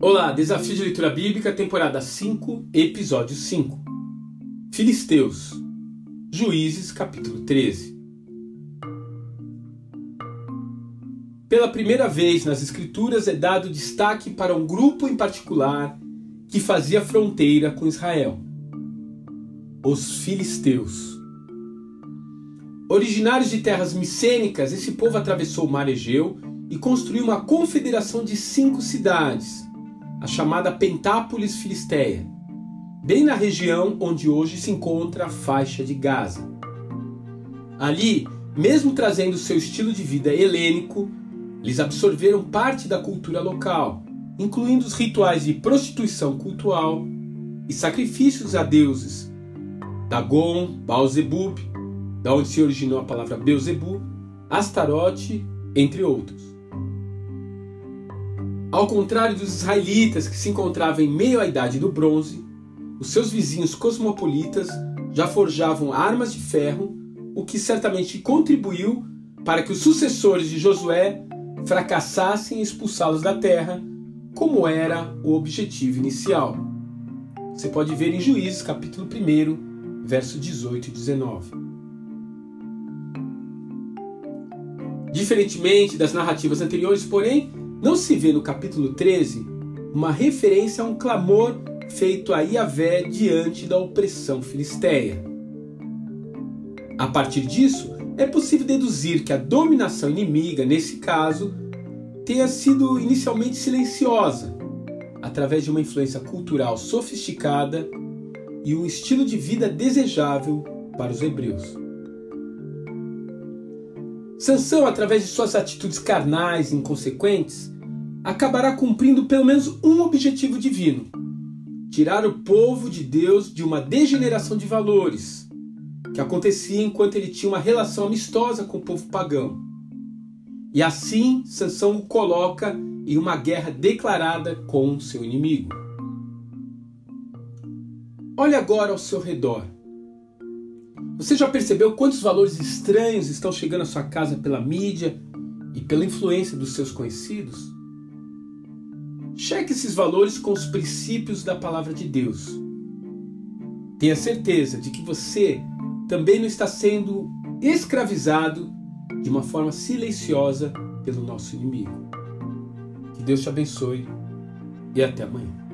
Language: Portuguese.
Olá, Desafio de Leitura Bíblica, temporada 5, episódio 5. Filisteus, Juízes, capítulo 13. Pela primeira vez nas Escrituras é dado destaque para um grupo em particular que fazia fronteira com Israel: os filisteus. Originários de terras micênicas, esse povo atravessou o mar Egeu e construiu uma confederação de cinco cidades a chamada Pentápolis Filisteia, bem na região onde hoje se encontra a faixa de Gaza. Ali, mesmo trazendo seu estilo de vida helênico, eles absorveram parte da cultura local, incluindo os rituais de prostituição cultural e sacrifícios a deuses, Dagon, Baal-zebub, da onde se originou a palavra Beuzebu, Astarote, entre outros. Ao contrário dos israelitas que se encontravam em meio à idade do bronze, os seus vizinhos cosmopolitas já forjavam armas de ferro, o que certamente contribuiu para que os sucessores de Josué fracassassem em expulsá-los da terra, como era o objetivo inicial. Você pode ver em Juízes, capítulo 1, verso 18 e 19. Diferentemente das narrativas anteriores, porém, não se vê no capítulo 13 uma referência a um clamor feito a Iavé diante da opressão filisteia. A partir disso, é possível deduzir que a dominação inimiga, nesse caso, tenha sido inicialmente silenciosa, através de uma influência cultural sofisticada e um estilo de vida desejável para os hebreus. Sansão, através de suas atitudes carnais e inconsequentes, acabará cumprindo pelo menos um objetivo divino: tirar o povo de Deus de uma degeneração de valores que acontecia enquanto ele tinha uma relação amistosa com o povo pagão. E assim, Sansão o coloca em uma guerra declarada com seu inimigo. Olhe agora ao seu redor. Você já percebeu quantos valores estranhos estão chegando à sua casa pela mídia e pela influência dos seus conhecidos? Cheque esses valores com os princípios da palavra de Deus. Tenha certeza de que você também não está sendo escravizado de uma forma silenciosa pelo nosso inimigo. Que Deus te abençoe e até amanhã.